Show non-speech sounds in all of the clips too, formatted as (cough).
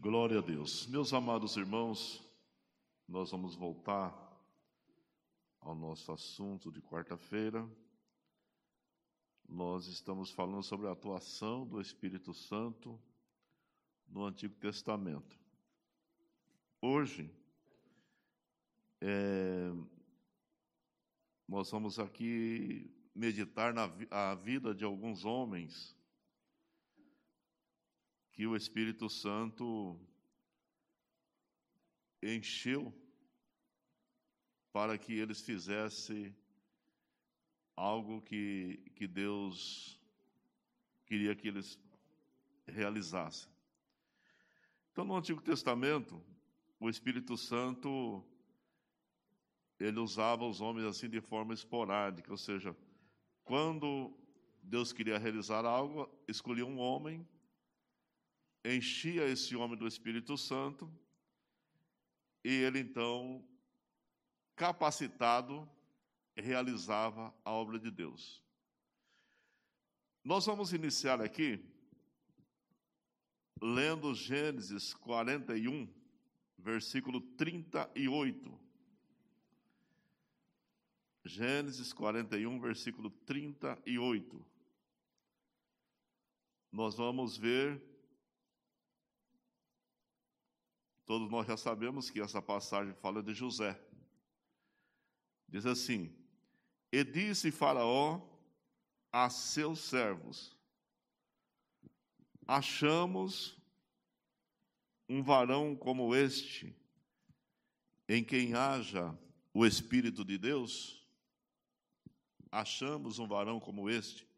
Glória a Deus. Meus amados irmãos, nós vamos voltar ao nosso assunto de quarta-feira. Nós estamos falando sobre a atuação do Espírito Santo no Antigo Testamento. Hoje, é, nós vamos aqui meditar na a vida de alguns homens que o Espírito Santo encheu para que eles fizessem algo que, que Deus queria que eles realizassem. Então, no Antigo Testamento, o Espírito Santo ele usava os homens assim de forma esporádica, ou seja, quando Deus queria realizar algo, escolhia um homem enchia esse homem do Espírito Santo e ele então, capacitado, realizava a obra de Deus. Nós vamos iniciar aqui lendo Gênesis 41, versículo 38. Gênesis 41, versículo 38. Nós vamos ver Todos nós já sabemos que essa passagem fala de José. Diz assim: E disse Faraó a seus servos: Achamos um varão como este, em quem haja o Espírito de Deus? Achamos um varão como este,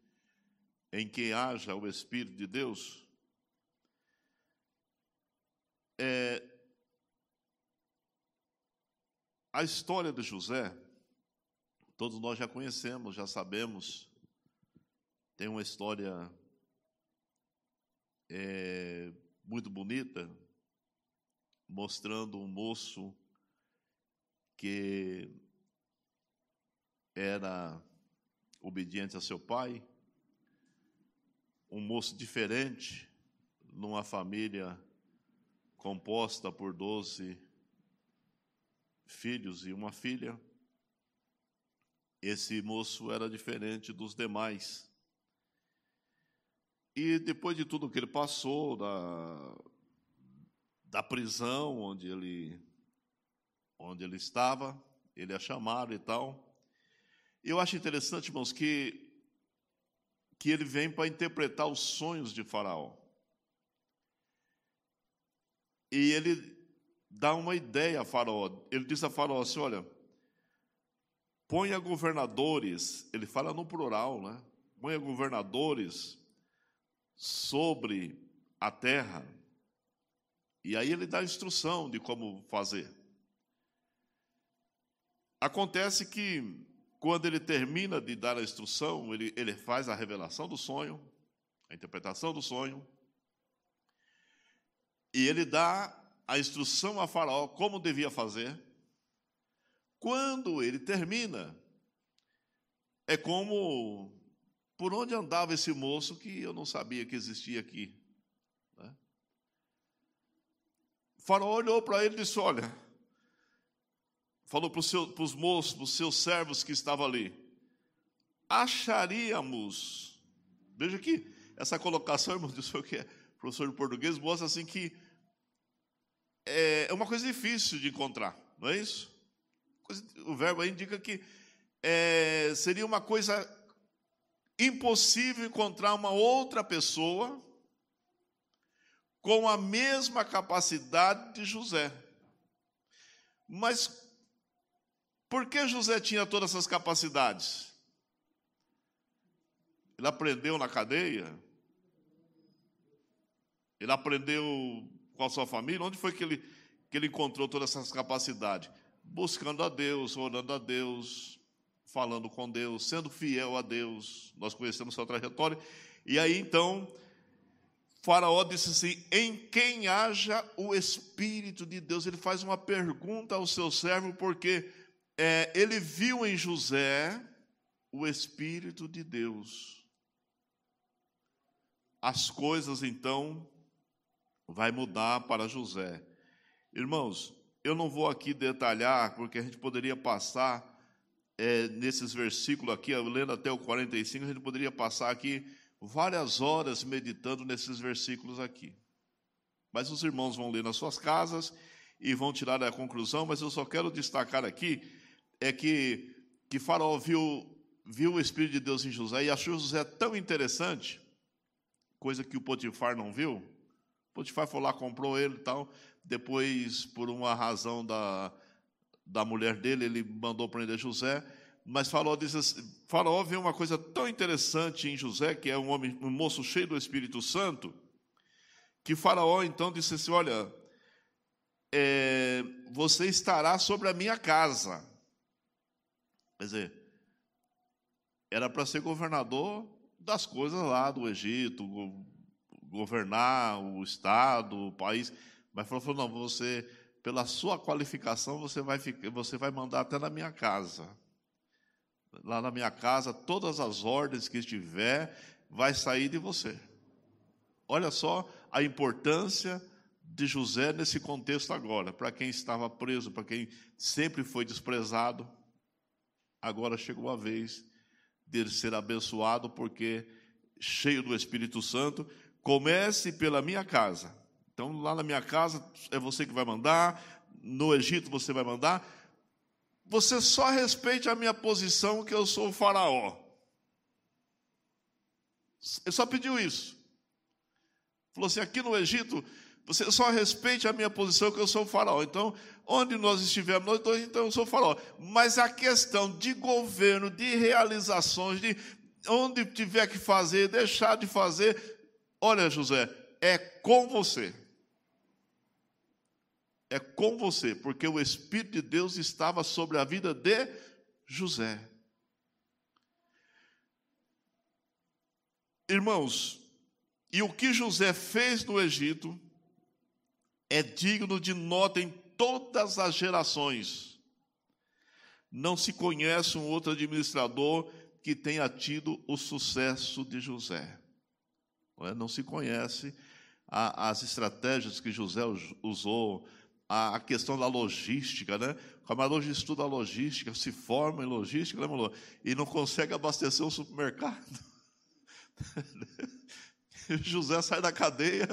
em quem haja o Espírito de Deus? É, a história de José, todos nós já conhecemos, já sabemos. Tem uma história é, muito bonita, mostrando um moço que era obediente a seu pai, um moço diferente, numa família composta por doze filhos e uma filha. Esse moço era diferente dos demais. E depois de tudo que ele passou, da, da prisão onde ele, onde ele estava, ele é chamado e tal. Eu acho interessante, irmãos, que, que ele vem para interpretar os sonhos de Faraó. E ele dá uma ideia a Faraó. Ele diz a Faraó assim: olha, ponha governadores, ele fala no plural, né? Ponha governadores sobre a terra. E aí ele dá instrução de como fazer. Acontece que, quando ele termina de dar a instrução, ele, ele faz a revelação do sonho, a interpretação do sonho, e ele dá a instrução a Faraó como devia fazer. Quando ele termina, é como por onde andava esse moço que eu não sabia que existia aqui. Né? Faraó olhou para ele e disse: Olha, falou para os, seus, para os moços, para os seus servos que estavam ali, acharíamos, veja aqui, essa colocação, (laughs) irmão, disso que é professor de português, mostra assim que é, é uma coisa difícil de encontrar, não é isso? O verbo aí indica que é, seria uma coisa impossível encontrar uma outra pessoa com a mesma capacidade de José. Mas por que José tinha todas essas capacidades? Ele aprendeu na cadeia? Ele aprendeu com a sua família? Onde foi que ele, que ele encontrou todas essas capacidades? Buscando a Deus, orando a Deus, falando com Deus, sendo fiel a Deus. Nós conhecemos sua trajetória. E aí então, Faraó disse assim: em quem haja o Espírito de Deus. Ele faz uma pergunta ao seu servo, porque é, ele viu em José o Espírito de Deus. As coisas então vai mudar para José. Irmãos, eu não vou aqui detalhar, porque a gente poderia passar é, nesses versículos aqui, lendo até o 45, a gente poderia passar aqui várias horas meditando nesses versículos aqui. Mas os irmãos vão ler nas suas casas e vão tirar a conclusão, mas eu só quero destacar aqui é que, que Faraó viu, viu o Espírito de Deus em José e achou José tão interessante, coisa que o Potifar não viu. Potifar foi lá, comprou ele e tal, depois, por uma razão da, da mulher dele, ele mandou prender José, mas Faraó diz assim, Faraó vê uma coisa tão interessante em José, que é um homem, um moço cheio do Espírito Santo, que Faraó então disse assim: Olha, é, você estará sobre a minha casa. Quer dizer, era para ser governador das coisas lá do Egito, governar o estado, o país. Mas falou, falou não, você, pela sua qualificação, você vai, ficar, você vai mandar até na minha casa. Lá na minha casa, todas as ordens que estiver, vai sair de você. Olha só a importância de José nesse contexto agora, para quem estava preso, para quem sempre foi desprezado, agora chegou a vez dele ser abençoado, porque cheio do Espírito Santo, comece pela minha casa. Então, lá na minha casa é você que vai mandar, no Egito você vai mandar. Você só respeite a minha posição, que eu sou o Faraó. Ele só pediu isso. Falou assim: aqui no Egito, você só respeite a minha posição, que eu sou o faraó. Então, onde nós estivermos, nós dois, então eu sou o faraó. Mas a questão de governo, de realizações, de onde tiver que fazer, deixar de fazer, olha, José, é com você. É com você, porque o Espírito de Deus estava sobre a vida de José. Irmãos, e o que José fez no Egito é digno de nota em todas as gerações. Não se conhece um outro administrador que tenha tido o sucesso de José. Não, é? Não se conhece a, as estratégias que José usou, a, a, questão da logística, né? O camarada estuda logística, se forma em logística, né, e não consegue abastecer um supermercado. (laughs) José sai da cadeia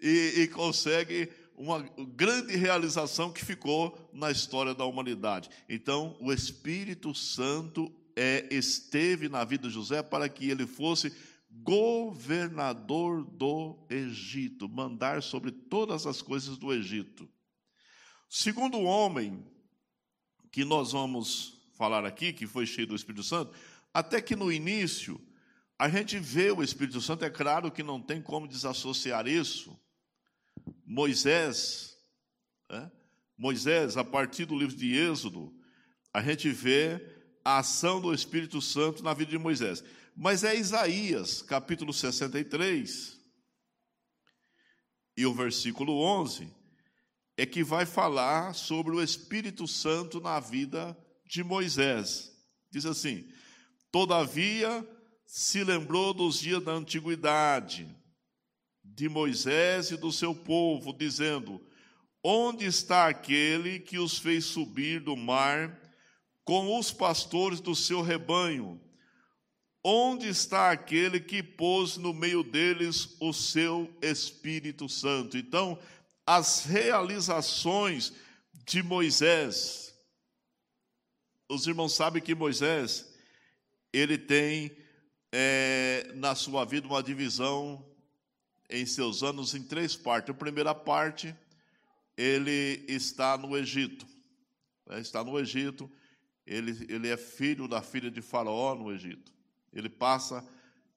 e, e consegue uma grande realização que ficou na história da humanidade. Então, o Espírito Santo é, esteve na vida de José para que ele fosse governador do Egito, mandar sobre todas as coisas do Egito. Segundo homem que nós vamos falar aqui, que foi cheio do Espírito Santo, até que no início a gente vê o Espírito Santo, é claro que não tem como desassociar isso. Moisés, né? Moisés, a partir do livro de Êxodo, a gente vê a ação do Espírito Santo na vida de Moisés. Mas é Isaías, capítulo 63, e o versículo 11, é que vai falar sobre o Espírito Santo na vida de Moisés. Diz assim: Todavia se lembrou dos dias da antiguidade, de Moisés e do seu povo, dizendo: Onde está aquele que os fez subir do mar com os pastores do seu rebanho? Onde está aquele que pôs no meio deles o seu Espírito Santo? Então, as realizações de Moisés, os irmãos sabem que Moisés, ele tem é, na sua vida uma divisão em seus anos em três partes. A primeira parte, ele está no Egito. Né? Está no Egito, ele, ele é filho da filha de Faraó no Egito. Ele passa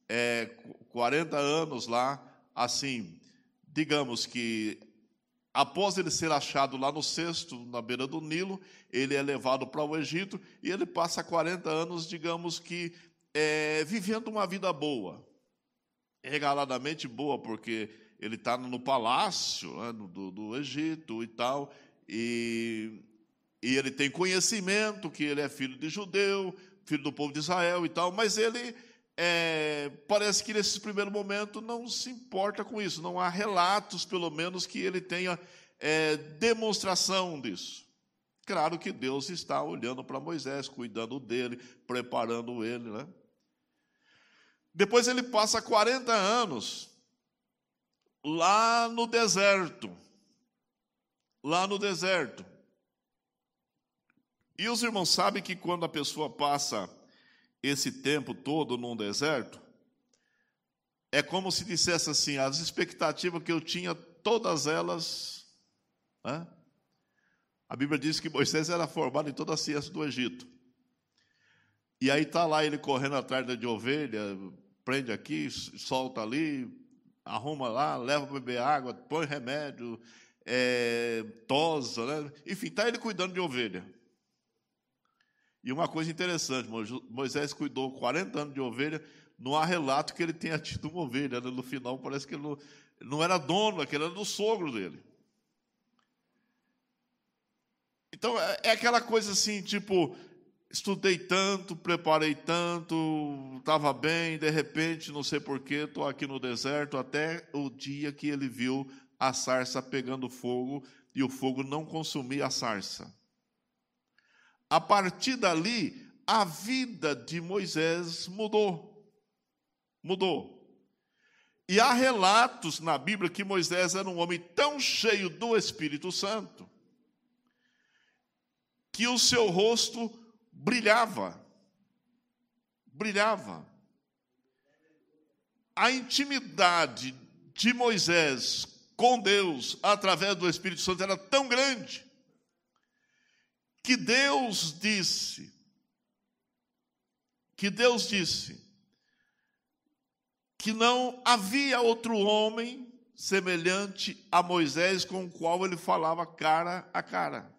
é, 40 anos lá, assim, digamos que após ele ser achado lá no cesto, na beira do Nilo, ele é levado para o Egito e ele passa 40 anos, digamos que é, vivendo uma vida boa, regaladamente boa, porque ele está no palácio né, do, do Egito e tal, e, e ele tem conhecimento que ele é filho de judeu, filho do povo de Israel e tal, mas ele é, parece que nesse primeiro momento não se importa com isso, não há relatos, pelo menos, que ele tenha é, demonstração disso. Claro que Deus está olhando para Moisés, cuidando dele, preparando ele, né? Depois ele passa 40 anos lá no deserto. Lá no deserto. E os irmãos sabem que quando a pessoa passa esse tempo todo num deserto, é como se dissesse assim: as expectativas que eu tinha, todas elas. Né? A Bíblia diz que Moisés era formado em toda a ciência do Egito. E aí está lá ele correndo atrás de ovelha, prende aqui, solta ali, arruma lá, leva para beber água, põe remédio, é, tosa, né? enfim, está ele cuidando de ovelha. E uma coisa interessante, Moisés cuidou 40 anos de ovelha, não há relato que ele tenha tido uma ovelha, né? no final parece que ele não, era dono, aquele era do sogro dele. Então é, é aquela coisa assim, tipo, estudei tanto, preparei tanto, estava bem, de repente, não sei porquê, estou aqui no deserto, até o dia que ele viu a sarça pegando fogo e o fogo não consumia a sarça. A partir dali, a vida de Moisés mudou. Mudou. E há relatos na Bíblia que Moisés era um homem tão cheio do Espírito Santo que o seu rosto brilhava. Brilhava. A intimidade de Moisés com Deus através do Espírito Santo era tão grande que Deus disse que Deus disse que não havia outro homem semelhante a Moisés com o qual ele falava cara a cara.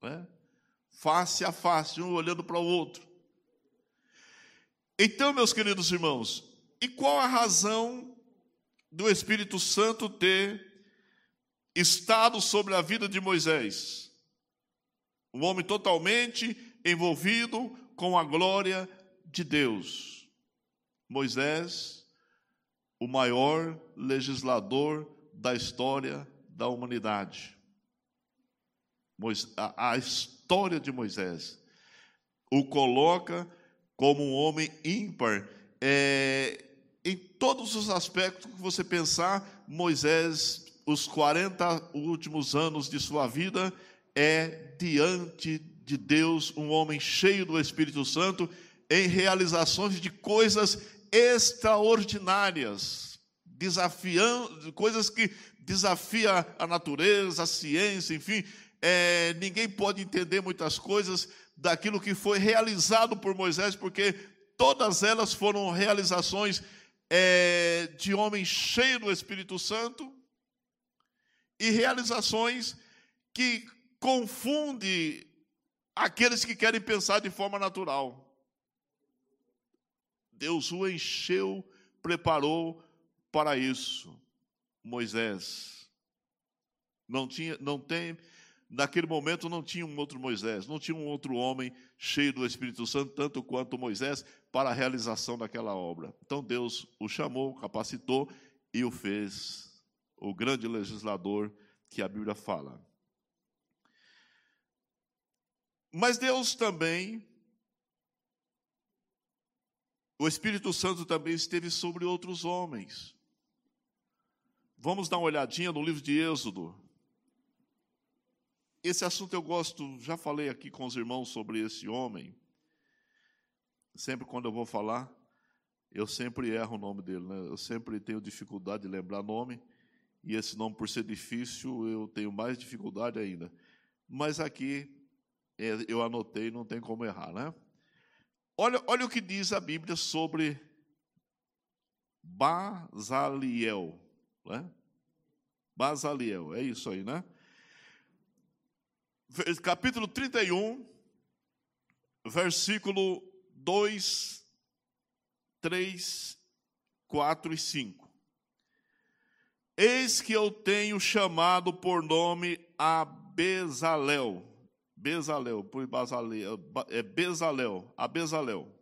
Né? face a face, um olhando para o outro. Então, meus queridos irmãos, e qual a razão do Espírito Santo ter estado sobre a vida de Moisés? Um homem totalmente envolvido com a glória de Deus. Moisés, o maior legislador da história da humanidade. A, história de Moisés. O coloca como um homem ímpar. É, em todos os aspectos que você pensar, Moisés, os 40 últimos anos de sua vida, é diante de Deus um homem cheio do Espírito Santo em realizações de coisas extraordinárias, desafiando coisas que desafia a natureza, a ciência, enfim, é, ninguém pode entender muitas coisas daquilo que foi realizado por Moisés, porque todas elas foram realizações é, de homem cheio do Espírito Santo e realizações que confunde aqueles que querem pensar de forma natural. Deus o encheu, preparou para isso. Moisés não tinha, não tem naquele momento não tinha um outro Moisés, não tinha um outro homem cheio do Espírito Santo, tanto quanto Moisés, para a realização daquela obra. Então Deus o chamou, capacitou e o fez o grande legislador que a Bíblia fala. Mas Deus também, o Espírito Santo também esteve sobre outros homens. Vamos dar uma olhadinha no livro de Êxodo, esse assunto eu gosto, já falei aqui com os irmãos sobre esse homem. Sempre quando eu vou falar, eu sempre erro o nome dele, né? Eu sempre tenho dificuldade de lembrar nome, e esse nome, por ser difícil, eu tenho mais dificuldade ainda. Mas aqui eu anotei, não tem como errar, né? Olha, olha o que diz a Bíblia sobre Basaliel, né? Basaliel, é isso aí, né? capítulo 31, versículo 2, 3, 4 e 5. Eis que eu tenho chamado por nome a Bezalel. Bezalel, por Bazalel, é Bezalel, a Bezalel,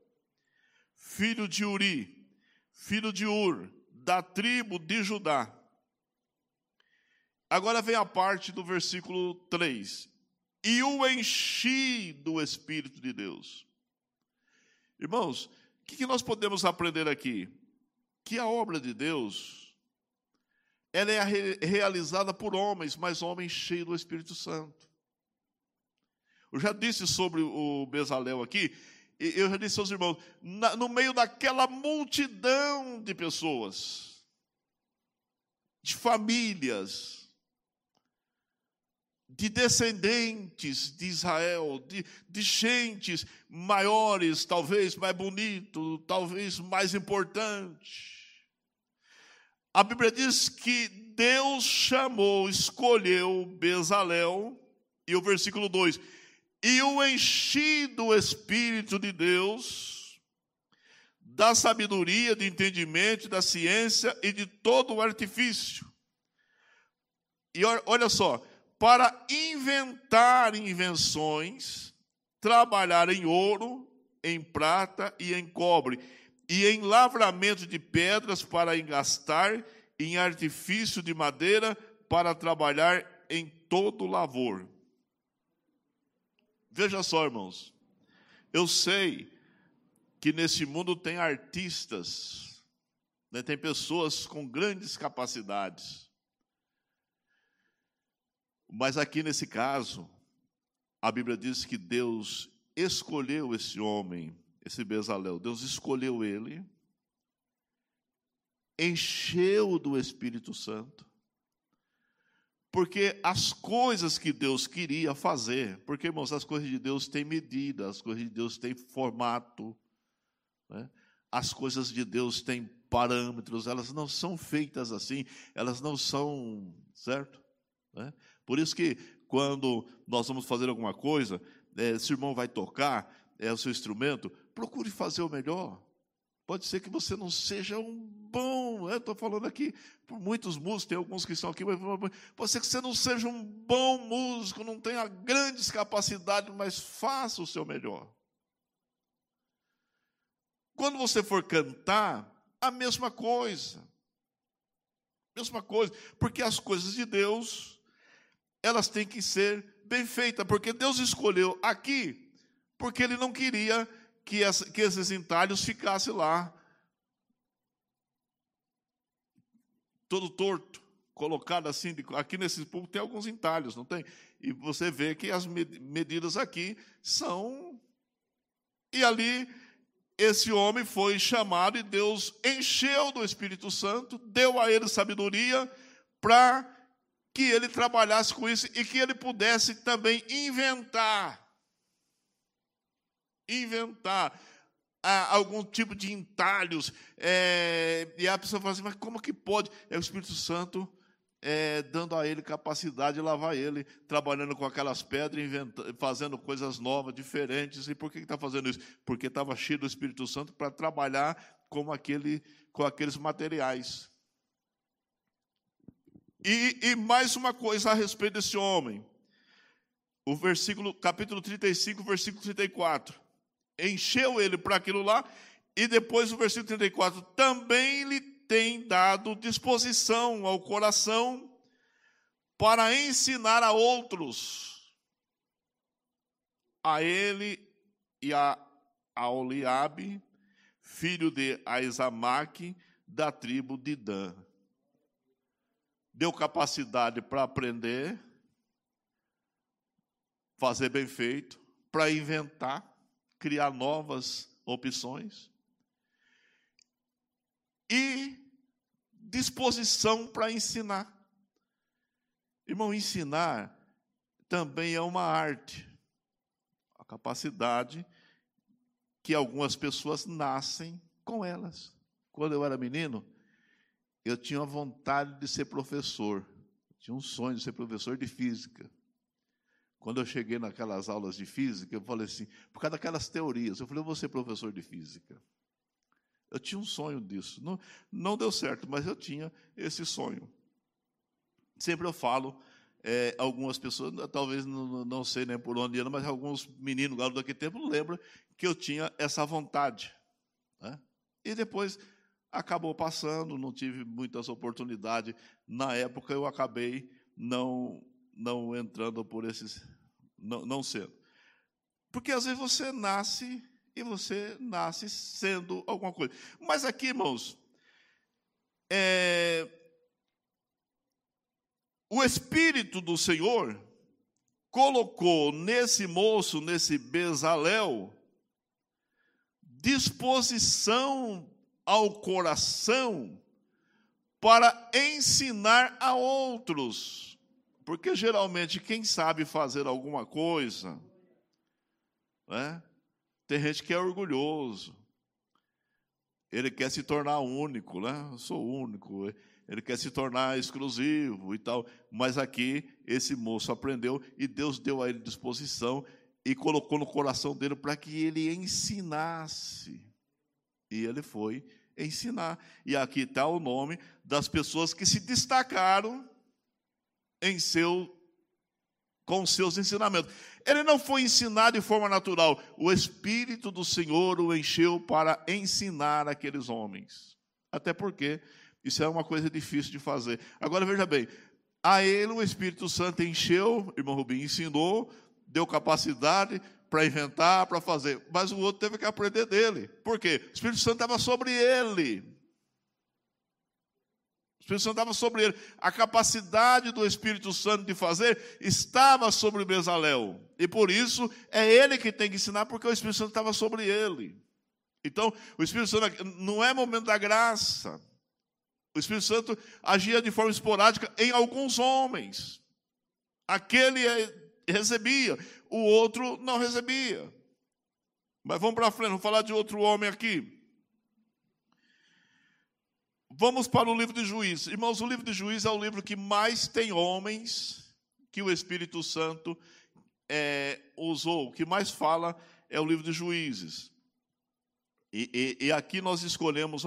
filho de Uri, filho de Ur, da tribo de Judá. Agora vem a parte do versículo 3. E o enchi do Espírito de Deus. Irmãos, o que, que nós podemos aprender aqui? Que a obra de Deus, ela é realizada por homens, mas homens cheios do Espírito Santo. Eu já disse sobre o Bezalel aqui, eu já disse aos irmãos, no meio daquela multidão de pessoas, de famílias, de descendentes de Israel, de, de gentes maiores, talvez mais bonito, talvez mais importante. A Bíblia diz que Deus chamou, escolheu Bezalel, e o versículo 2: e o enchi do Espírito de Deus, da sabedoria, de entendimento, da ciência e de todo o artifício. E olha só, para inventar invenções, trabalhar em ouro, em prata e em cobre, e em lavramento de pedras para engastar, em artifício de madeira para trabalhar em todo lavor. Veja só, irmãos, eu sei que nesse mundo tem artistas, né, tem pessoas com grandes capacidades, mas aqui nesse caso, a Bíblia diz que Deus escolheu esse homem, esse Bezalel. Deus escolheu ele, encheu do Espírito Santo, porque as coisas que Deus queria fazer, porque, irmãos, as coisas de Deus têm medida, as coisas de Deus têm formato, né? as coisas de Deus têm parâmetros, elas não são feitas assim, elas não são, certo? Né? Por isso que quando nós vamos fazer alguma coisa, é, se o irmão vai tocar é, o seu instrumento, procure fazer o melhor. Pode ser que você não seja um bom, estou falando aqui por muitos músicos, tem alguns que estão aqui, mas que você não seja um bom músico, não tenha grandes capacidades, mas faça o seu melhor. Quando você for cantar, a mesma coisa. Mesma coisa, porque as coisas de Deus elas têm que ser bem feitas, porque Deus escolheu aqui, porque Ele não queria que esses entalhos ficassem lá, todo torto, colocado assim, aqui nesse público tem alguns entalhos, não tem? E você vê que as medidas aqui são. E ali, esse homem foi chamado e Deus encheu do Espírito Santo, deu a ele sabedoria para que ele trabalhasse com isso e que ele pudesse também inventar. Inventar ah, algum tipo de entalhos. É, e a pessoa fala assim, mas como que pode? É o Espírito Santo é, dando a ele capacidade de lavar ele, trabalhando com aquelas pedras, fazendo coisas novas, diferentes. E por que está fazendo isso? Porque estava cheio do Espírito Santo para trabalhar com, aquele, com aqueles materiais. E, e mais uma coisa a respeito desse homem. O versículo, capítulo 35, versículo 34. Encheu ele para aquilo lá, e depois o versículo 34, também lhe tem dado disposição ao coração para ensinar a outros, a ele e a Oliabe, filho de Aizamaque, da tribo de Dan. Deu capacidade para aprender, fazer bem feito, para inventar, criar novas opções e disposição para ensinar. Irmão, ensinar também é uma arte, a capacidade que algumas pessoas nascem com elas. Quando eu era menino, eu tinha vontade de ser professor, tinha um sonho de ser professor de física. Quando eu cheguei naquelas aulas de física, eu falei assim, por causa daquelas teorias, eu falei, eu vou ser professor de física. Eu tinha um sonho disso. Não, não deu certo, mas eu tinha esse sonho. Sempre eu falo, é, algumas pessoas, talvez não, não sei nem por onde mas alguns meninos, garotos daquele tempo, lembram que eu tinha essa vontade. Né? E depois acabou passando, não tive muitas oportunidades. Na época eu acabei não, não entrando por esses, não, não sendo. Porque às vezes você nasce e você nasce sendo alguma coisa. Mas aqui, irmãos, é, o Espírito do Senhor colocou nesse moço, nesse Bezalel, disposição ao coração para ensinar a outros. Porque geralmente quem sabe fazer alguma coisa, né? tem gente que é orgulhoso, ele quer se tornar único, né? Eu sou único, ele quer se tornar exclusivo e tal. Mas aqui, esse moço aprendeu e Deus deu a ele disposição e colocou no coração dele para que ele ensinasse. E ele foi ensinar. E aqui está o nome das pessoas que se destacaram em seu com seus ensinamentos. Ele não foi ensinado de forma natural. O Espírito do Senhor o encheu para ensinar aqueles homens. Até porque isso é uma coisa difícil de fazer. Agora veja bem, a ele o Espírito Santo encheu, irmão Rubim ensinou, deu capacidade para inventar, para fazer, mas o outro teve que aprender dele. Por quê? O Espírito Santo estava sobre ele. O Espírito Santo estava sobre ele. A capacidade do Espírito Santo de fazer estava sobre Bezalel. E por isso é ele que tem que ensinar, porque o Espírito Santo estava sobre ele. Então, o Espírito Santo não é momento da graça. O Espírito Santo agia de forma esporádica em alguns homens. Aquele recebia, o outro não recebia. Mas vamos para frente, vamos falar de outro homem aqui. Vamos para o livro de Juízes. Irmãos, o livro de Juízes é o livro que mais tem homens que o Espírito Santo é, usou. O que mais fala é o livro de Juízes. E, e, e, aqui nós escolhemos,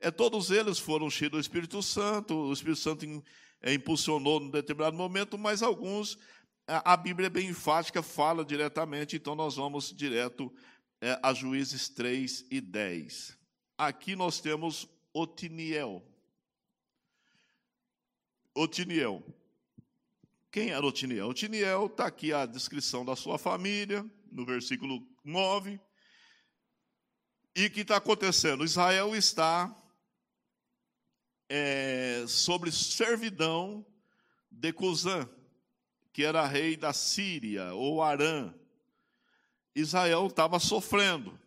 é, todos eles foram cheios do Espírito Santo, o Espírito Santo é, impulsionou num determinado momento, mas alguns, a, a, Bíblia é bem enfática, fala diretamente, então nós vamos direto é, a Juízes 3 e 10. Aqui nós temos Otiniel. Otiniel. Quem era Otiniel? Otiniel está aqui a descrição da sua família, no versículo 9. E o que está acontecendo? Israel está é, sobre servidão de Cusã, que era rei da Síria, ou Arã. Israel estava sofrendo.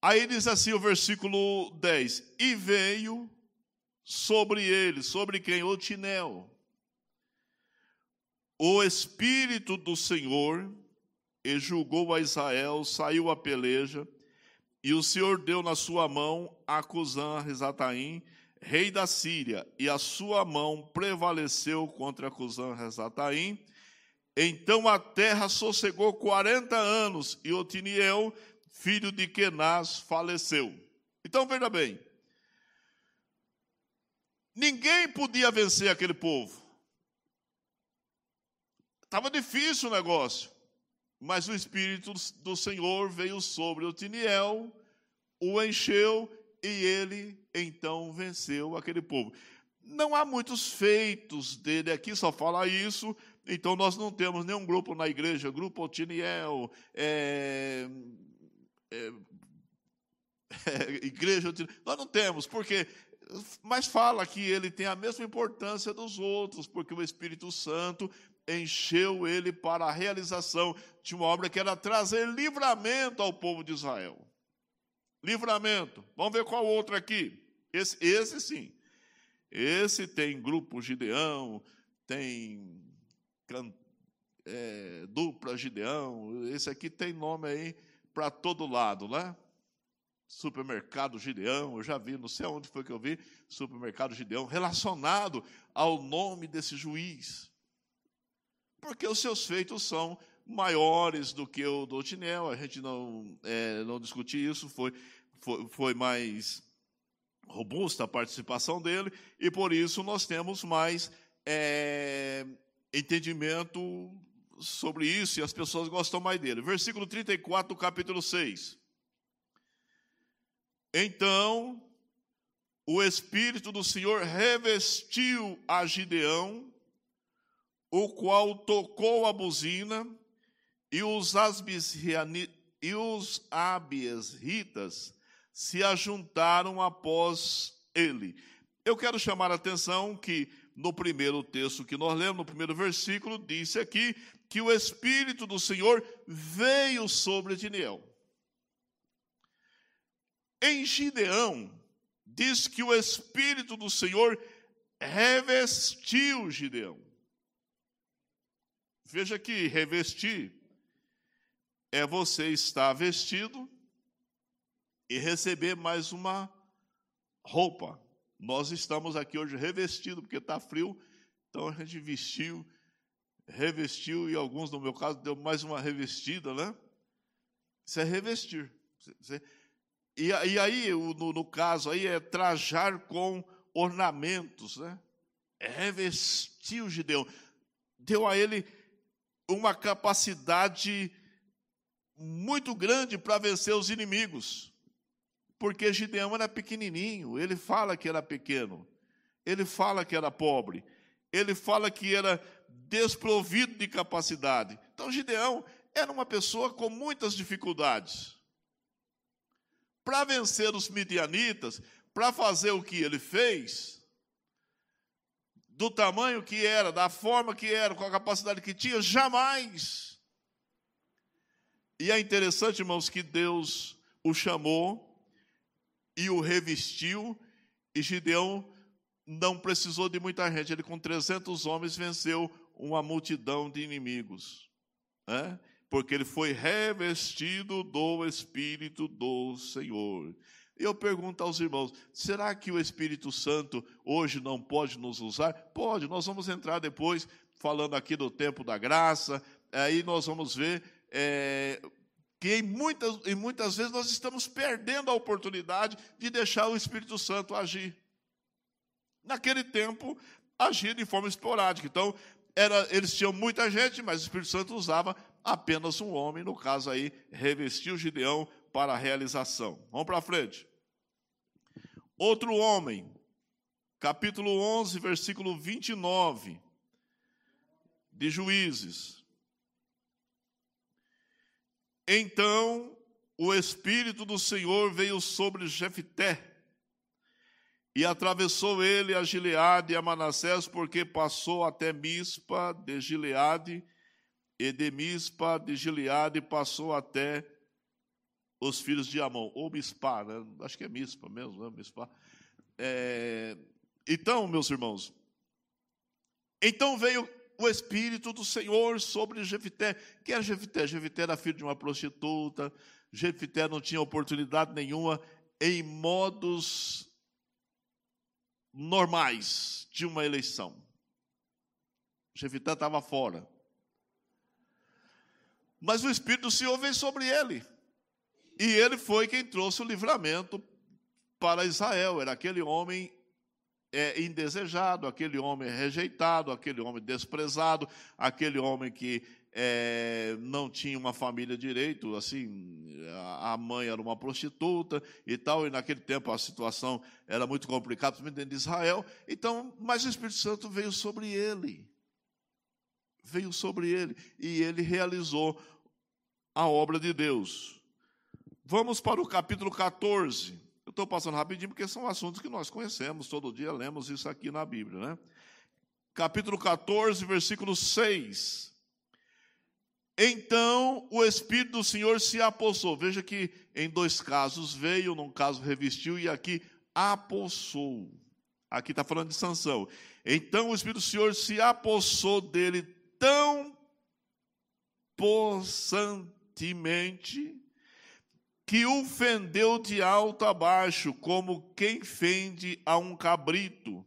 Aí diz assim o versículo 10: E veio sobre ele, sobre quem? Otinel, o Espírito do Senhor, e julgou a Israel, saiu a peleja, e o Senhor deu na sua mão a Cusã Rezataim, rei da Síria, e a sua mão prevaleceu contra Cusã Rezataim. Então a terra sossegou quarenta anos, e Otiniel, filho de Kenaz, faleceu. Então veja bem, ninguém podia vencer aquele povo. Estava difícil o negócio. Mas o Espírito do Senhor veio sobre Otiniel, o encheu e ele então venceu aquele povo. Não há muitos feitos dele aqui, só fala isso. Então nós não temos nenhum grupo na igreja, grupo Otiniel, é, é, é, (laughs) igreja. Nós não temos, porque mas fala que ele tem a mesma importância dos outros, porque o Espírito Santo encheu ele para a realização de uma obra que era trazer livramento ao povo de Israel. Livramento. Vamos ver qual outro aqui. Esse, esse sim. Esse tem grupo Gideão, tem é, dupla Gideão. Esse aqui tem nome aí para todo lado, né? Supermercado Gideão, eu já vi, não sei onde foi que eu vi, Supermercado Gideão, relacionado ao nome desse juiz porque os seus feitos são maiores do que o do Otinel. A gente não, é, não discutiu isso, foi, foi, foi mais robusta a participação dele, e por isso nós temos mais é, entendimento sobre isso, e as pessoas gostam mais dele. Versículo 34 do capítulo 6. Então, o Espírito do Senhor revestiu a Gideão, o qual tocou a buzina, e os, e os se ajuntaram após ele. Eu quero chamar a atenção que no primeiro texto que nós lemos, no primeiro versículo, disse aqui que o Espírito do Senhor veio sobre Edniel. Em Gideão, diz que o Espírito do Senhor revestiu Gideão. Veja que revestir é você estar vestido e receber mais uma roupa. Nós estamos aqui hoje revestidos, porque está frio, então a gente vestiu, revestiu, e alguns, no meu caso, deu mais uma revestida, né? Isso é revestir. E, e aí, no, caso aí, é trajar com ornamentos, né? É revestir o Gideão. Deu a ele uma capacidade muito grande para vencer os inimigos. Porque Gideão era pequenininho, ele fala que era pequeno, ele fala que era pobre, ele fala que era desprovido de capacidade. Então Gideão era uma pessoa com muitas dificuldades. Para vencer os midianitas, para fazer o que ele fez, do tamanho que era, da forma que era, com a capacidade que tinha, jamais e é interessante, irmãos, que Deus o chamou e o revestiu, e Gideão não precisou de muita gente, ele com 300 homens venceu uma multidão de inimigos, né? porque ele foi revestido do Espírito do Senhor. Eu pergunto aos irmãos: será que o Espírito Santo hoje não pode nos usar? Pode, nós vamos entrar depois falando aqui do tempo da graça, aí nós vamos ver é, que em muitas, em muitas vezes nós estamos perdendo a oportunidade de deixar o Espírito Santo agir. Naquele tempo, agia de forma esporádica. Então, era, eles tinham muita gente, mas o Espírito Santo usava apenas um homem, no caso aí, revestiu Gideão para a realização. Vamos para frente. Outro homem, capítulo 11, versículo 29 de Juízes. Então o Espírito do Senhor veio sobre Jefté e atravessou ele a Gileade e a Manassés, porque passou até Mispa de Gileade, e de Mispa de Gileade passou até os filhos de Amon, ou Mispa, né? acho que é Mispa mesmo, né? Mispa. É... Então, meus irmãos, então veio o Espírito do Senhor sobre Jefité. Quem era Jefité? Jefité era filho de uma prostituta. Jefité não tinha oportunidade nenhuma em modos normais de uma eleição. Jefité estava fora. Mas o Espírito do Senhor veio sobre ele. E ele foi quem trouxe o livramento para Israel. Era aquele homem é, indesejado, aquele homem rejeitado, aquele homem desprezado, aquele homem que é, não tinha uma família direito, assim, a mãe era uma prostituta e tal, e naquele tempo a situação era muito complicada, principalmente dentro de Israel. Então, mas o Espírito Santo veio sobre ele. Veio sobre ele e ele realizou a obra de Deus. Vamos para o capítulo 14. Eu estou passando rapidinho porque são assuntos que nós conhecemos, todo dia lemos isso aqui na Bíblia, né? Capítulo 14, versículo 6. Então o Espírito do Senhor se apossou. Veja que em dois casos veio, num caso revestiu e aqui apossou. Aqui está falando de Sansão. Então o Espírito do Senhor se apossou dele tão possantemente que o fendeu de alto a baixo, como quem fende a um cabrito,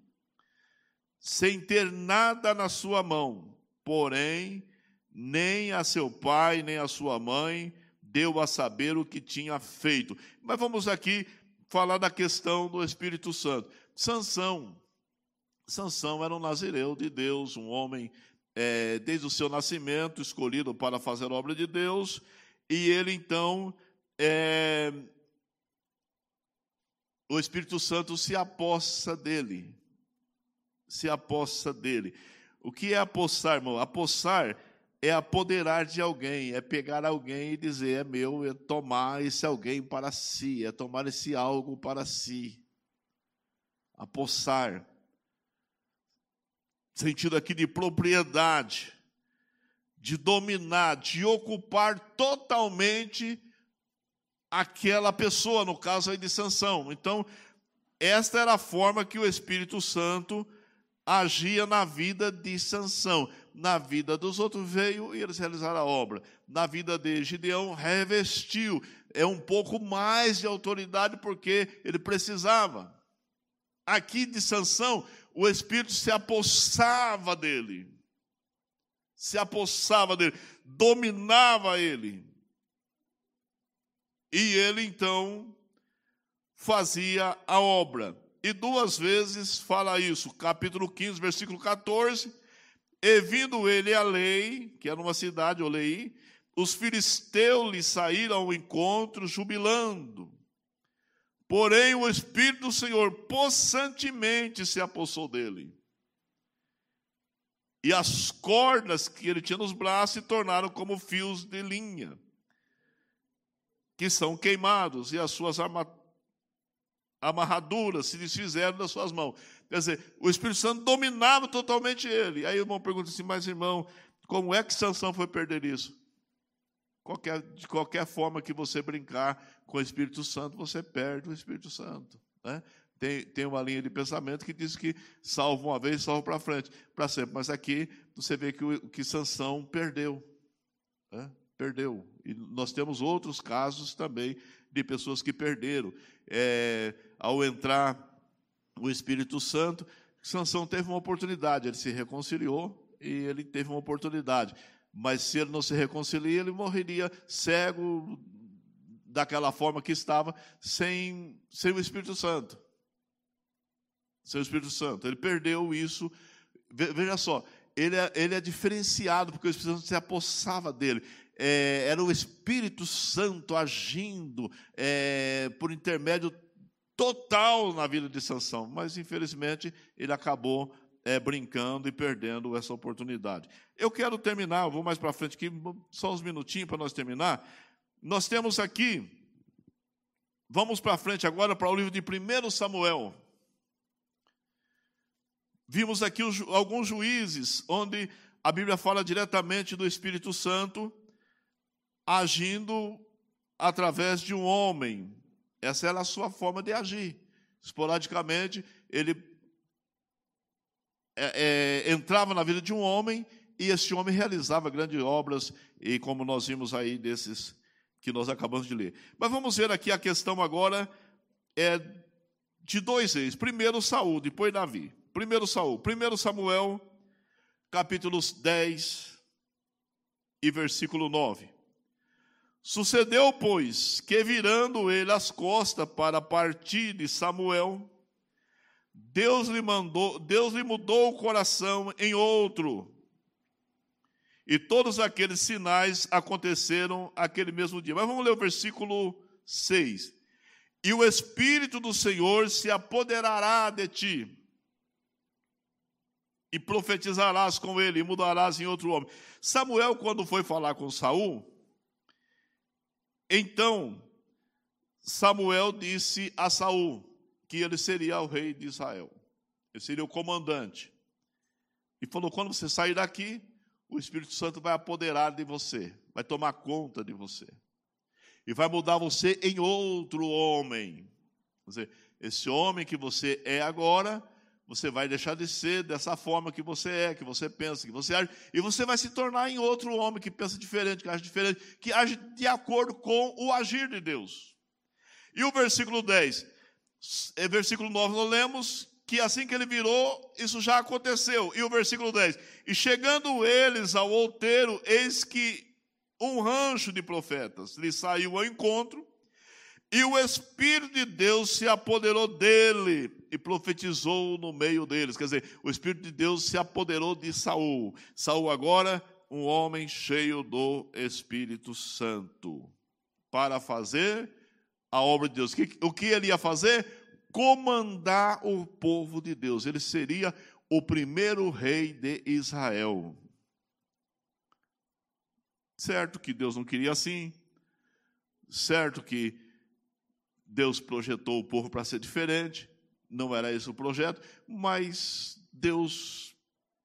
sem ter nada na sua mão. Porém, nem a seu pai, nem a sua mãe deu a saber o que tinha feito. Mas vamos aqui falar da questão do Espírito Santo. Sansão. Sansão era um nazireu de Deus, um homem é, desde o seu nascimento escolhido para fazer a obra de Deus, e ele então é, o Espírito Santo se apossa dele. Se apossa dele. O que é apossar, irmão? Apossar é apoderar de alguém, é pegar alguém e dizer é meu, é tomar esse alguém para si, é tomar esse algo para si. Apossar. Sentido aqui de propriedade, de dominar, de ocupar totalmente aquela pessoa, no caso aí de Sansão. Então, esta era a forma que o Espírito Santo agia na vida de Sansão. Na vida dos outros veio e eles realizaram a obra. Na vida de Gideão revestiu. É um pouco mais de autoridade porque ele precisava. Aqui de Sansão, o Espírito se apossava dele. Se apossava dele, dominava ele. E ele então fazia a obra. E duas vezes fala isso, capítulo 15, versículo 14. E vindo ele a lei, que era uma cidade, Olei, os filisteus lhe saíram ao encontro jubilando. Porém, o Espírito do Senhor possantemente se apossou dele. E as cordas que ele tinha nos braços se tornaram como fios de linha, que são queimados, e as suas amarraduras se desfizeram das suas mãos. Quer dizer, o Espírito Santo dominava totalmente ele. Aí o irmão pergunta assim, mas irmão, como é que Sansão foi perder isso? Qualquer, de qualquer forma que você brincar com o Espírito Santo, você perde o Espírito Santo. Né? Tem, tem uma linha de pensamento que diz que salva uma vez, salva para frente, para sempre. Mas aqui você vê que, o, que Sansão perdeu. Né? Perdeu. E nós temos outros casos também de pessoas que perderam. É, ao entrar o Espírito Santo, Sansão teve uma oportunidade, ele se reconciliou e ele teve uma oportunidade. Mas se ele não se reconcilia, ele morreria cego daquela forma que estava, sem, sem o Espírito Santo. Sem o Espírito Santo. Ele perdeu isso. Veja só, ele é, ele é diferenciado, porque o Espírito Santo se apossava dele é, era o Espírito Santo agindo é, por intermédio total na vida de Sansão, mas infelizmente ele acabou é, brincando e perdendo essa oportunidade. Eu quero terminar, vou mais para frente aqui, só uns minutinhos para nós terminar. Nós temos aqui, vamos para frente agora para o livro de 1 Samuel. Vimos aqui os, alguns juízes, onde a Bíblia fala diretamente do Espírito Santo agindo através de um homem. Essa era a sua forma de agir. Esporadicamente, ele é, é, entrava na vida de um homem e esse homem realizava grandes obras, e como nós vimos aí desses que nós acabamos de ler. Mas vamos ver aqui a questão agora é de dois reis. Primeiro Saul, depois Davi. Primeiro Saul, primeiro Samuel, capítulos 10 e versículo 9. Sucedeu, pois, que virando ele as costas para partir de Samuel, Deus lhe mandou, Deus lhe mudou o coração em outro. E todos aqueles sinais aconteceram aquele mesmo dia. Mas vamos ler o versículo 6. E o Espírito do Senhor se apoderará de ti, e profetizarás com ele, e mudarás em outro homem. Samuel, quando foi falar com Saul, então, Samuel disse a Saul que ele seria o rei de Israel. Ele seria o comandante. E falou: quando você sair daqui, o Espírito Santo vai apoderar de você, vai tomar conta de você. E vai mudar você em outro homem. Quer dizer, esse homem que você é agora, você vai deixar de ser dessa forma que você é, que você pensa, que você age, e você vai se tornar em outro homem que pensa diferente, que age diferente, que age de acordo com o agir de Deus. E o versículo 10, é versículo 9 nós lemos que assim que ele virou, isso já aconteceu. E o versículo 10, e chegando eles ao outeiro, eis que um rancho de profetas lhe saiu ao encontro, e o Espírito de Deus se apoderou dele e profetizou no meio deles. Quer dizer, o Espírito de Deus se apoderou de Saul. Saul agora, um homem cheio do Espírito Santo, para fazer a obra de Deus. O que ele ia fazer? comandar o povo de Deus. Ele seria o primeiro rei de Israel. Certo que Deus não queria assim, certo que Deus projetou o povo para ser diferente, não era esse o projeto, mas Deus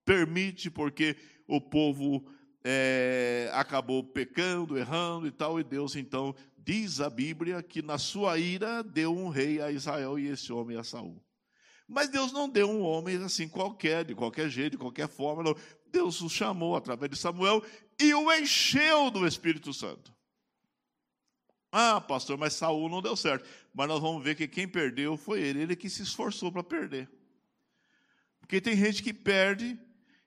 permite porque o povo é, acabou pecando, errando e tal, e Deus então diz a Bíblia que na sua ira deu um rei a Israel e esse homem a Saul. Mas Deus não deu um homem assim qualquer, de qualquer jeito, de qualquer forma. Não. Deus o chamou através de Samuel e o encheu do Espírito Santo. Ah, pastor, mas Saul não deu certo. Mas nós vamos ver que quem perdeu foi ele, ele que se esforçou para perder. Porque tem gente que perde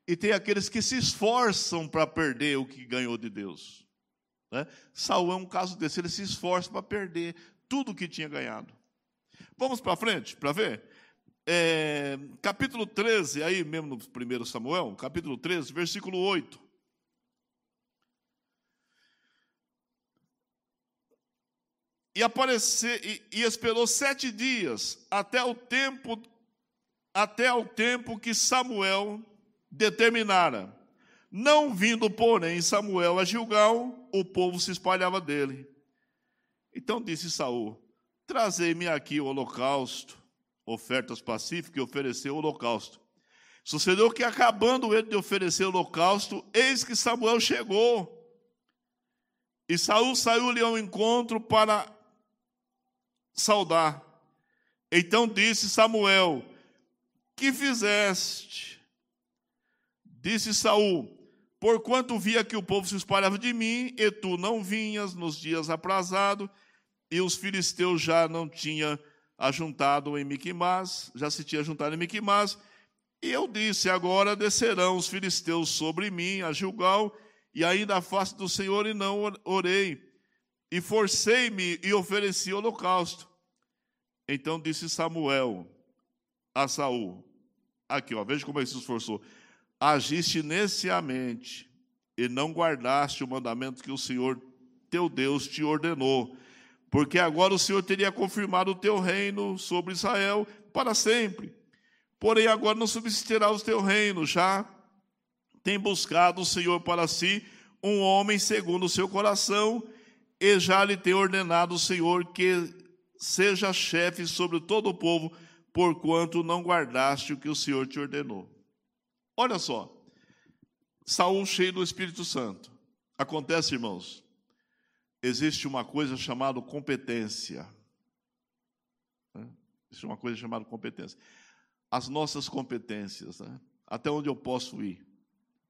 e tem aqueles que se esforçam para perder o que ganhou de Deus. Né? Saul é um caso desse, ele se esforça para perder tudo o que tinha ganhado. Vamos para frente para ver? É, capítulo 13, aí mesmo no 1 Samuel, capítulo 13, versículo 8. E aparecer e, e esperou sete dias até o tempo até o tempo que Samuel determinara. Não vindo, porém, Samuel a Gilgal, o povo se espalhava dele. Então disse Saul: Trazei-me aqui o holocausto, ofertas pacíficas, e ofereceu o holocausto. Sucedeu que, acabando ele de oferecer o holocausto, eis que Samuel chegou. E Saul saiu-lhe ao encontro para saudar. Então disse Samuel: Que fizeste? Disse Saul: Porquanto via que o povo se espalhava de mim, e tu não vinhas nos dias aprazados, e os filisteus já não tinham ajuntado em Miquimás, já se tinha juntado em Miquimás, e eu disse: Agora descerão os filisteus sobre mim, a Gilgal, e ainda a face do Senhor, e não orei. E forcei-me e ofereci holocausto. Então disse Samuel a Saul: Aqui, ó, veja como ele se esforçou agiste neciamente e não guardaste o mandamento que o Senhor teu Deus te ordenou, porque agora o Senhor teria confirmado o teu reino sobre Israel para sempre. Porém, agora não subsistirá o teu reino, já tem buscado o Senhor para si um homem segundo o seu coração, e já lhe tem ordenado o Senhor que seja chefe sobre todo o povo, porquanto não guardaste o que o Senhor te ordenou. Olha só, Saul cheio do Espírito Santo. Acontece, irmãos, existe uma coisa chamada competência. Né? Existe uma coisa chamada competência. As nossas competências, né? até onde eu posso ir,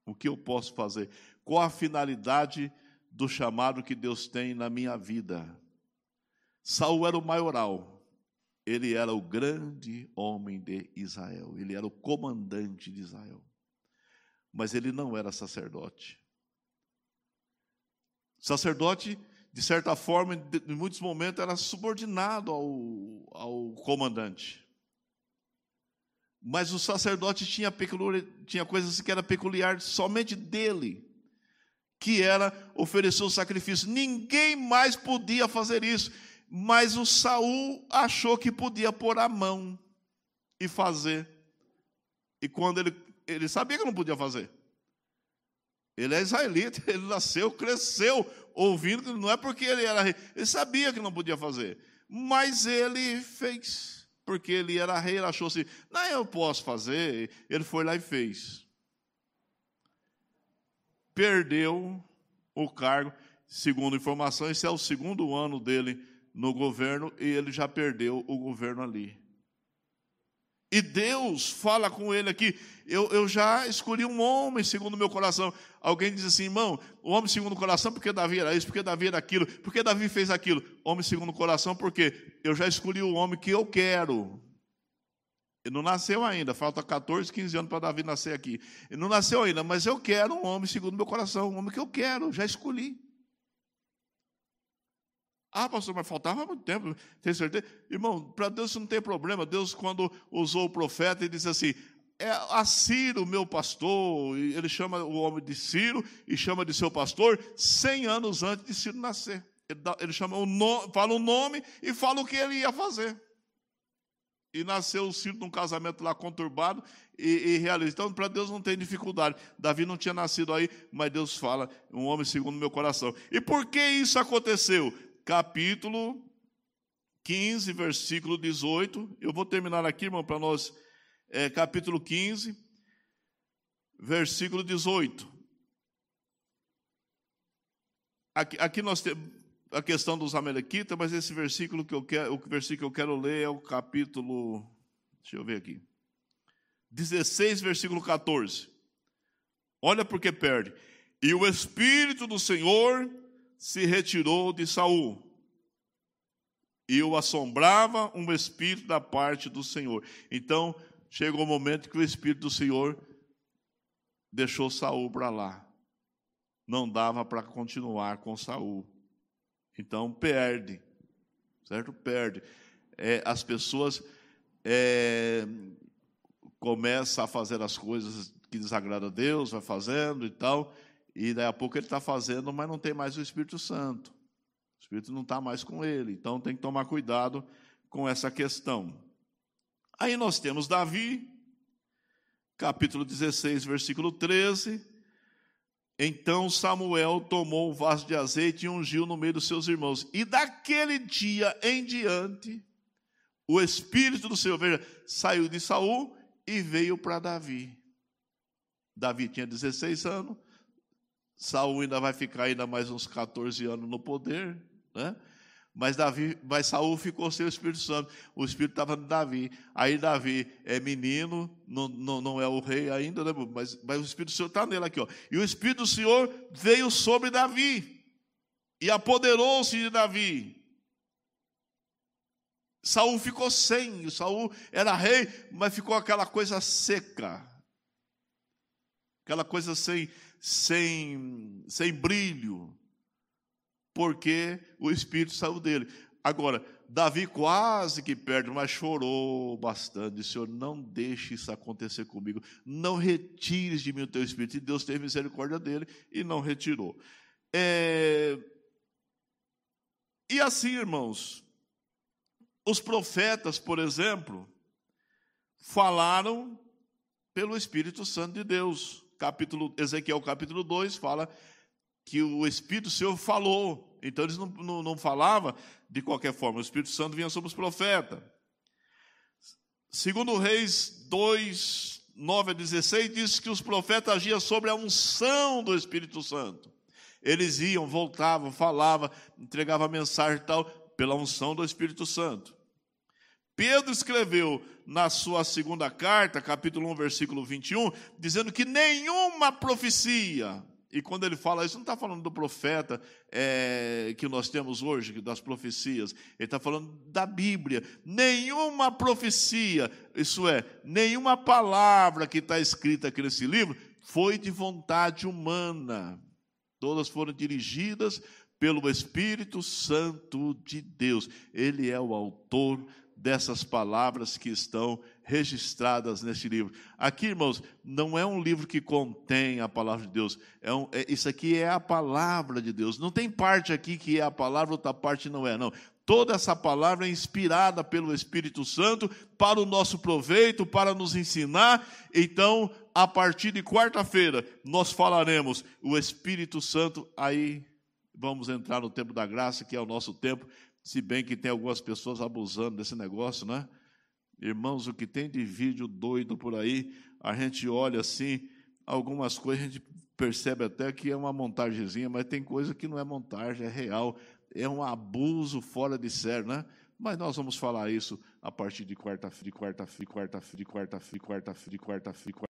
o que eu posso fazer, qual a finalidade do chamado que Deus tem na minha vida. Saul era o maioral, ele era o grande homem de Israel, ele era o comandante de Israel mas ele não era sacerdote. Sacerdote, de certa forma, em muitos momentos, era subordinado ao, ao comandante. Mas o sacerdote tinha, peculiar, tinha coisas que era peculiar somente dele, que era oferecer o sacrifício. Ninguém mais podia fazer isso, mas o Saul achou que podia pôr a mão e fazer. E quando ele ele sabia que não podia fazer. Ele é israelita, (laughs) ele nasceu, cresceu ouvindo, não é porque ele era rei, ele sabia que não podia fazer, mas ele fez, porque ele era rei, ele achou assim, não, eu posso fazer, ele foi lá e fez. Perdeu o cargo, segundo informações, esse é o segundo ano dele no governo, e ele já perdeu o governo ali. E Deus fala com ele aqui. Eu, eu já escolhi um homem segundo o meu coração. Alguém diz assim, irmão, o homem segundo o coração, porque Davi era isso, porque Davi era aquilo, porque Davi fez aquilo. Homem segundo o coração, porque eu já escolhi o homem que eu quero. Ele não nasceu ainda, falta 14, 15 anos para Davi nascer aqui. Ele não nasceu ainda, mas eu quero um homem segundo o meu coração, um homem que eu quero, já escolhi. Ah, pastor, mas faltava muito tempo, tem certeza? Irmão, para Deus não tem problema. Deus, quando usou o profeta, ele disse assim: é a Ciro, meu pastor, ele chama o homem de Ciro e chama de seu pastor, cem anos antes de Ciro nascer. Ele, dá, ele chama o nome, fala o nome e fala o que ele ia fazer. E nasceu o filho num casamento lá conturbado e, e. Então, para Deus não tem dificuldade. Davi não tinha nascido aí, mas Deus fala, um homem segundo meu coração. E por que isso aconteceu? Capítulo 15, versículo 18. Eu vou terminar aqui, irmão, para nós. É, capítulo 15, versículo 18. Aqui, aqui nós temos a questão dos Amalequitas, mas esse versículo que eu quero, o versículo que eu quero ler é o capítulo, deixa eu ver aqui, 16, versículo 14. Olha porque perde. E o Espírito do Senhor se retirou de Saul. E o assombrava um espírito da parte do Senhor. Então, chegou o momento que o Espírito do Senhor deixou Saul para lá. Não dava para continuar com Saul. Então perde, certo? Perde. É, as pessoas é, começam a fazer as coisas que desagradam a Deus, vai fazendo e tal, e daí a pouco ele está fazendo, mas não tem mais o Espírito Santo. O Espírito não está mais com ele, então tem que tomar cuidado com essa questão. Aí nós temos Davi, capítulo 16, versículo 13. Então Samuel tomou um vaso de azeite e ungiu no meio dos seus irmãos. E daquele dia em diante, o Espírito do Senhor veja, saiu de Saul e veio para Davi. Davi tinha 16 anos, Saul ainda vai ficar ainda mais uns 14 anos no poder, né? Mas Davi, mas Saul ficou sem o Espírito Santo. O Espírito estava no Davi. Aí Davi é menino, não, não, não é o rei ainda, né? mas, mas o Espírito do Senhor está nele aqui. Ó. E o Espírito do Senhor veio sobre Davi e apoderou-se de Davi. Saul ficou sem, Saul era rei, mas ficou aquela coisa seca, aquela coisa sem, sem, sem brilho porque o espírito saiu dele. Agora, Davi quase que perde, mas chorou bastante. Disse: Senhor, não deixe isso acontecer comigo. Não retires de mim o teu espírito. E Deus teve misericórdia dele e não retirou. É... E assim, irmãos, os profetas, por exemplo, falaram pelo Espírito Santo de Deus. Capítulo, Ezequiel capítulo 2 fala que o Espírito do Senhor falou. Então eles não, não, não falavam de qualquer forma, o Espírito Santo vinha sobre os profetas. Segundo Reis 2, 9 a 16, diz que os profetas agiam sobre a unção do Espírito Santo. Eles iam, voltavam, falavam, entregavam mensagem e tal, pela unção do Espírito Santo. Pedro escreveu na sua segunda carta, capítulo 1, versículo 21, dizendo que nenhuma profecia, e quando ele fala isso, não está falando do profeta é, que nós temos hoje, das profecias. Ele está falando da Bíblia. Nenhuma profecia, isso é, nenhuma palavra que está escrita aqui nesse livro foi de vontade humana. Todas foram dirigidas pelo Espírito Santo de Deus. Ele é o autor dessas palavras que estão registradas neste livro. Aqui, irmãos, não é um livro que contém a palavra de Deus. É um, é, isso aqui é a palavra de Deus. Não tem parte aqui que é a palavra, outra parte não é, não. Toda essa palavra é inspirada pelo Espírito Santo para o nosso proveito, para nos ensinar. Então, a partir de quarta-feira, nós falaremos o Espírito Santo. Aí vamos entrar no tempo da graça, que é o nosso tempo. Se bem que tem algumas pessoas abusando desse negócio, né? Irmãos, o que tem de vídeo doido por aí, a gente olha assim, algumas coisas a gente percebe até que é uma montagemzinha, mas tem coisa que não é montagem, é real, é um abuso fora de sério, né? Mas nós vamos falar isso a partir de quarta-feira, quarta-feira, quarta-feira, quarta-feira, quarta-feira, quarta-feira.